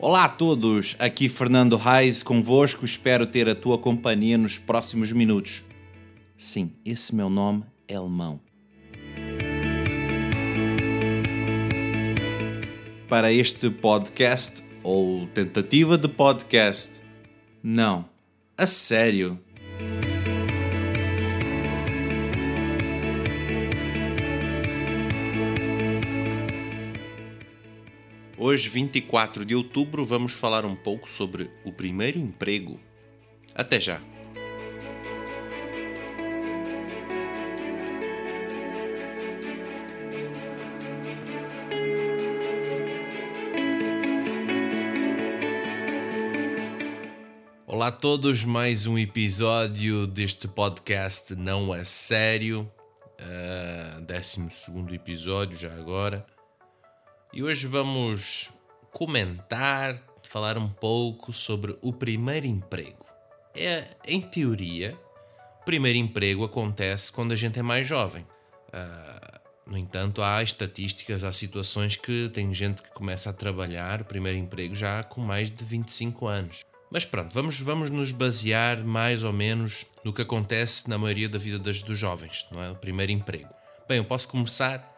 Olá a todos, aqui Fernando Reis convosco, espero ter a tua companhia nos próximos minutos. Sim, esse meu nome é alemão. Para este podcast, ou tentativa de podcast, não, a sério. Hoje, 24 de outubro, vamos falar um pouco sobre o primeiro emprego. Até já! Olá a todos, mais um episódio deste podcast Não é Sério, uh, 12 episódio já agora. E hoje vamos comentar, falar um pouco sobre o primeiro emprego. É, em teoria, o primeiro emprego acontece quando a gente é mais jovem. Uh, no entanto, há estatísticas, há situações que tem gente que começa a trabalhar o primeiro emprego já com mais de 25 anos. Mas pronto, vamos, vamos nos basear mais ou menos no que acontece na maioria da vida das, dos jovens, não é? O primeiro emprego. Bem, eu posso começar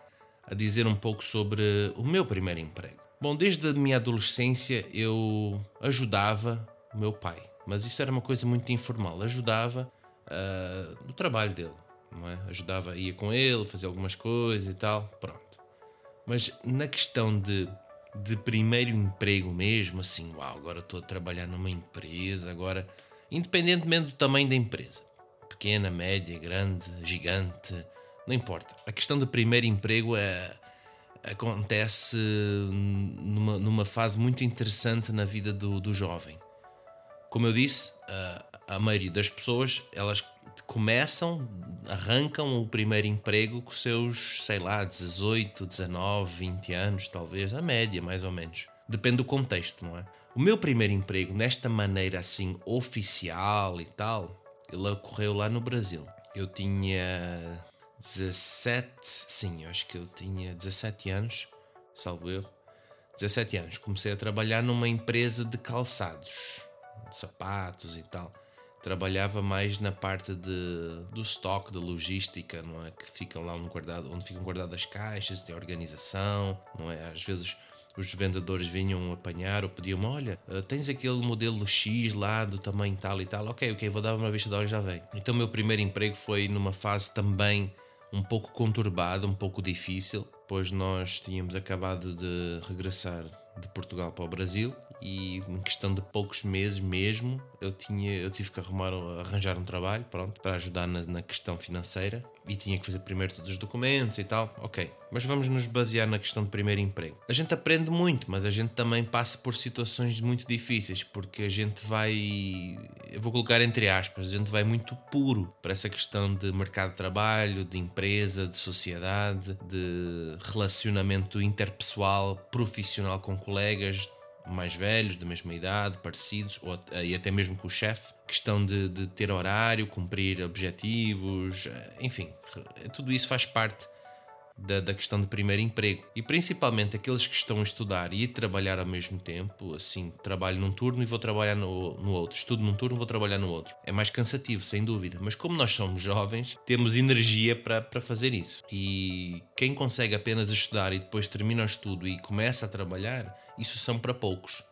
a dizer um pouco sobre o meu primeiro emprego. Bom, desde a minha adolescência eu ajudava o meu pai, mas isso era uma coisa muito informal. Ajudava uh, no trabalho dele, não é? Ajudava, ia com ele, fazia algumas coisas e tal, pronto. Mas na questão de, de primeiro emprego mesmo, assim, uau, agora estou a trabalhar numa empresa, agora, independentemente do tamanho da empresa, pequena, média, grande, gigante, não importa. A questão do primeiro emprego é, acontece numa, numa fase muito interessante na vida do, do jovem. Como eu disse, a, a maioria das pessoas elas começam, arrancam o primeiro emprego com seus, sei lá, 18, 19, 20 anos, talvez, a média mais ou menos. Depende do contexto, não é? O meu primeiro emprego, nesta maneira assim oficial e tal, ele ocorreu lá no Brasil. Eu tinha 17, sim, eu acho que eu tinha 17 anos, salvo erro. 17 anos, comecei a trabalhar numa empresa de calçados, de sapatos e tal. Trabalhava mais na parte de, do estoque, de logística, não é? Que ficam lá guardado, onde ficam guardadas as caixas, de organização, não é? Às vezes os vendedores vinham apanhar ou pediam olha, eh, tens aquele modelo X lá do tamanho tal e tal, ok, ok, vou dar uma vista de olhos já vem. Então o meu primeiro emprego foi numa fase também um pouco conturbada, um pouco difícil, pois nós tínhamos acabado de regressar de Portugal para o Brasil e em questão de poucos meses mesmo eu tinha eu tive que arrumar arranjar um trabalho pronto para ajudar na, na questão financeira. E tinha que fazer primeiro todos os documentos e tal. Ok mas vamos nos basear na questão do primeiro emprego. A gente aprende muito mas a gente também passa por situações muito difíceis porque a gente vai eu vou colocar entre aspas a gente vai muito puro para essa questão de mercado de trabalho de empresa de sociedade de relacionamento interpessoal profissional com colegas mais velhos, da mesma idade, parecidos, ou, e até mesmo com o chefe, questão de, de ter horário, cumprir objetivos, eh, enfim, tudo isso faz parte da, da, questão de primeiro emprego. E principalmente aqueles que estão a estudar e trabalhar ao mesmo tempo, assim, trabalho num turno e vou trabalhar no, no outro, estudo num turno e vou trabalhar no outro. É mais cansativo, sem dúvida, mas como nós somos jovens, temos energia para, para fazer isso. E quem consegue apenas estudar e depois termina o estudo e começa a trabalhar, isso são para poucos.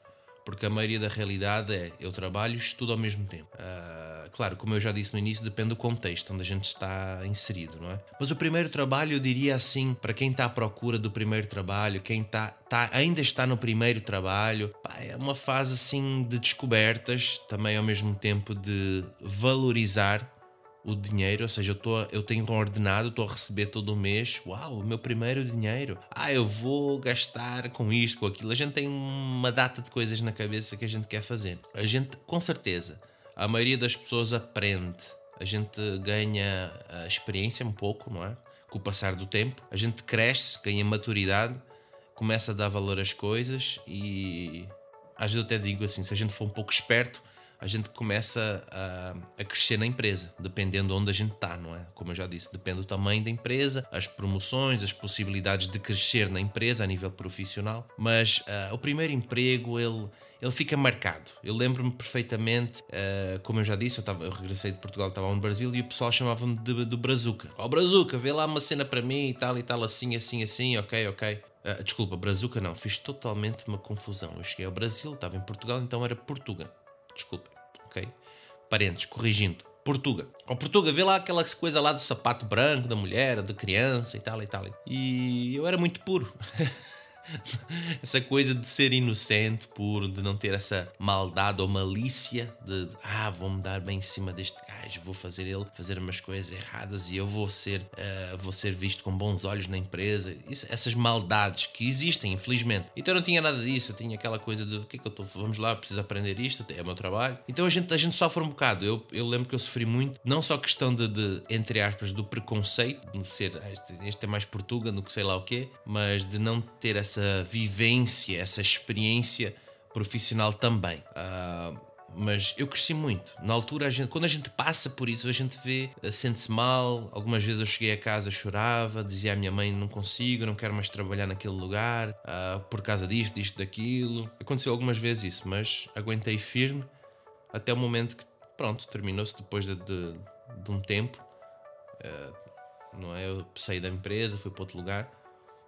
Porque a maioria da realidade é eu trabalho e estudo ao mesmo tempo. Uh, claro, como eu já disse no início, depende do contexto onde a gente está inserido, não é? Mas o primeiro trabalho, eu diria assim, para quem está à procura do primeiro trabalho, quem está, está ainda está no primeiro trabalho, pá, é uma fase assim de descobertas, também ao mesmo tempo de valorizar o dinheiro, ou seja, eu, tô, eu tenho ordenado, estou a receber todo mês, uau, o meu primeiro dinheiro. Ah, eu vou gastar com isto, com aquilo. A gente tem uma data de coisas na cabeça que a gente quer fazer. A gente, com certeza, a maioria das pessoas aprende, a gente ganha a experiência um pouco, não é? Com o passar do tempo, a gente cresce, ganha maturidade, começa a dar valor às coisas e às vezes eu até digo assim: se a gente for um pouco esperto, a gente começa a, a crescer na empresa, dependendo de onde a gente está, não é? Como eu já disse, depende do tamanho da empresa, as promoções, as possibilidades de crescer na empresa a nível profissional. Mas uh, o primeiro emprego, ele ele fica marcado. Eu lembro-me perfeitamente, uh, como eu já disse, eu, tava, eu regressei de Portugal, estava no Brasil e o pessoal chamava-me de, do Brazuca. Ó oh, Brazuca, vê lá uma cena para mim e tal e tal, assim, assim, assim, ok, ok. Uh, desculpa, Brazuca não, fiz totalmente uma confusão. Eu cheguei ao Brasil, estava em Portugal, então era Portuga. Desculpa, ok? Parentes, corrigindo. Portuga. Ó Portuga, vê lá aquela coisa lá do sapato branco da mulher, da criança e tal e tal. E eu era muito puro. essa coisa de ser inocente, puro, de não ter essa maldade ou malícia de ah, vou-me dar bem em cima deste gajo, vou fazer ele fazer umas coisas erradas e eu vou ser, uh, vou ser visto com bons olhos na empresa. Isso, essas maldades que existem, infelizmente. Então eu não tinha nada disso, eu tinha aquela coisa de o que é que eu estou, vamos lá, preciso aprender isto, é o meu trabalho. Então a gente, a gente sofre um bocado. Eu, eu lembro que eu sofri muito, não só questão de, de entre aspas, do preconceito, de ser ah, este é mais Portuga do que sei lá o quê, mas de não ter essa essa vivência, essa experiência profissional também. Uh, mas eu cresci muito. Na altura, a gente, quando a gente passa por isso, a gente vê, eh, sente-se mal. Algumas vezes eu cheguei a casa, chorava, dizia à minha mãe: não consigo, não quero mais trabalhar naquele lugar, uh, por causa disto, disto, daquilo. Aconteceu algumas vezes isso, mas aguentei firme até o momento que, pronto, terminou-se depois de, de, de, um tempo. Uh, não é? Eu saí da empresa, fui para outro lugar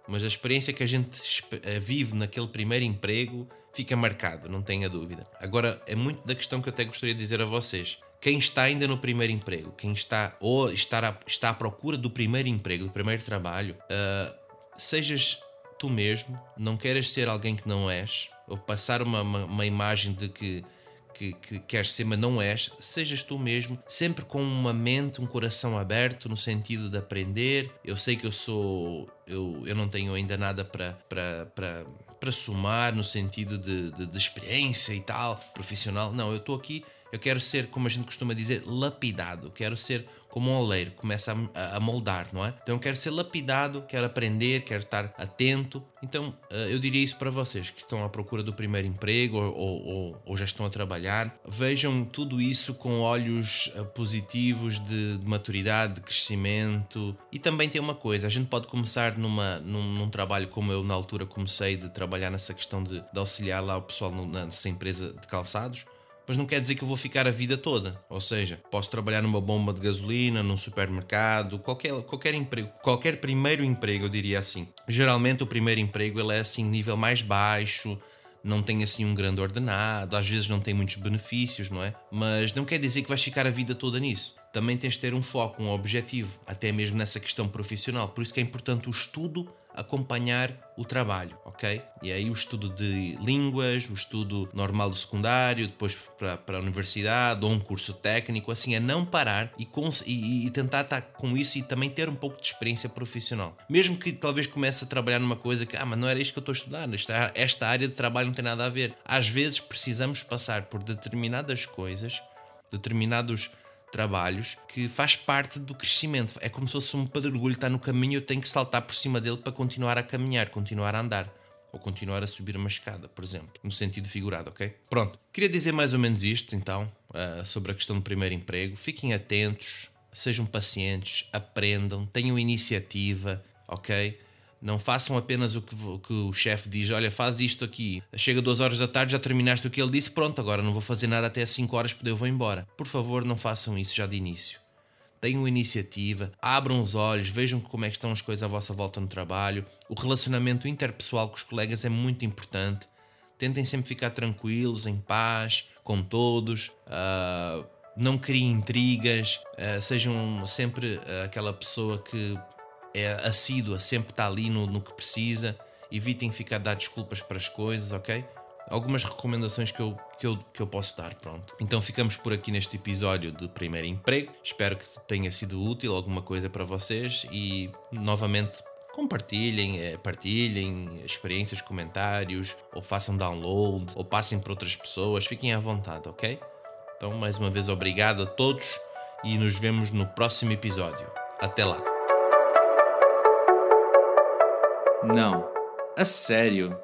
mas a experiência que a gente eh, vive naquele primeiro emprego fica marcado, não tenha dúvida. Agora, é muito da questão que eu até gostaria de dizer a vocês. Quem está ainda no primeiro emprego, quem está ou está, está à procura do primeiro emprego, do primeiro trabalho, uh, sejas tu mesmo, não queres ser alguém que não és, ou passar uma, uma, uma imagem de que que, que queres ser, mas não és, sejas tu mesmo, sempre com uma mente, um coração aberto no sentido de aprender. Eu sei que eu sou. Eu, eu não tenho ainda nada para, para, somar no sentido de, de, de experiência e tal, profissional. Não, eu estou aqui eu quero ser, como a gente costuma dizer, lapidado. Quero ser como um oleiro, começa a, a, moldar, não é? Então eu quero ser lapidado, quero aprender, quero estar atento. Então eh, eu diria isso para vocês que estão à procura do primeiro emprego ou, ou, ou já estão a trabalhar. Vejam tudo isso com olhos eh, positivos de, de, maturidade, de crescimento. E também tem uma coisa: a gente pode começar numa, num, num trabalho como eu na altura comecei de trabalhar nessa questão de, de auxiliar lá o pessoal nessa empresa de calçados mas não quer dizer que eu vou ficar a vida toda. Ou seja, posso trabalhar numa bomba de gasolina, num supermercado, qualquer, qualquer emprego, qualquer primeiro emprego, eu diria assim. Geralmente o primeiro emprego ele é assim nível mais baixo, não tem assim um grande ordenado, às vezes não tem muitos benefícios, não é? Mas não quer dizer que vais ficar a vida toda nisso. Também tens de ter um foco, um objetivo, até mesmo nessa questão profissional. Por isso que é importante o estudo acompanhar o trabalho, ok? E aí o estudo de línguas, o estudo normal do secundário, depois para, para a universidade ou um curso técnico, assim, é não parar e, e, e tentar estar com isso e também ter um pouco de experiência profissional. Mesmo que talvez comece a trabalhar numa coisa que, ah, mas não era isto que eu estou estudando, esta, esta área de trabalho não tem nada a ver. Às vezes precisamos passar por determinadas coisas, determinados trabalhos que faz parte do crescimento. É como se fosse um pedregulho está no caminho, eu tenho que saltar por cima dele para continuar a caminhar, continuar a andar. Ou continuar a subir uma escada, por exemplo, no sentido figurado, ok? Pronto, queria dizer mais ou menos isto então, uh, sobre a questão do primeiro emprego. Fiquem atentos, sejam pacientes, aprendam, tenham iniciativa, ok? Não façam apenas o que, o, que o chefe diz: olha, faz isto aqui. Chega duas horas da tarde, já terminaste o que ele disse, pronto, agora não vou fazer nada até às 5 horas porque eu vou embora. Por favor, não façam isso já de início. Tenham iniciativa, abram os olhos, vejam como é que estão as coisas à vossa volta no trabalho. O relacionamento interpessoal com os colegas é muito importante. Tentem sempre ficar tranquilos, em paz, com todos. Uh, não criem intrigas, uh, sejam sempre uh, aquela pessoa que é assídua, sempre está ali no, no que precisa. Evitem ficar a dar desculpas para as coisas, ok? Algumas recomendações que eu, que, eu, que eu posso dar, pronto. Então ficamos por aqui neste episódio de Primeiro Emprego. Espero que tenha sido útil alguma coisa para vocês e novamente compartilhem, eh, partilhem experiências, comentários, ou façam download, ou passem para outras pessoas, fiquem à vontade, ok? Então, mais uma vez, obrigado a todos e nos vemos no próximo episódio. Até lá! Não. A sério?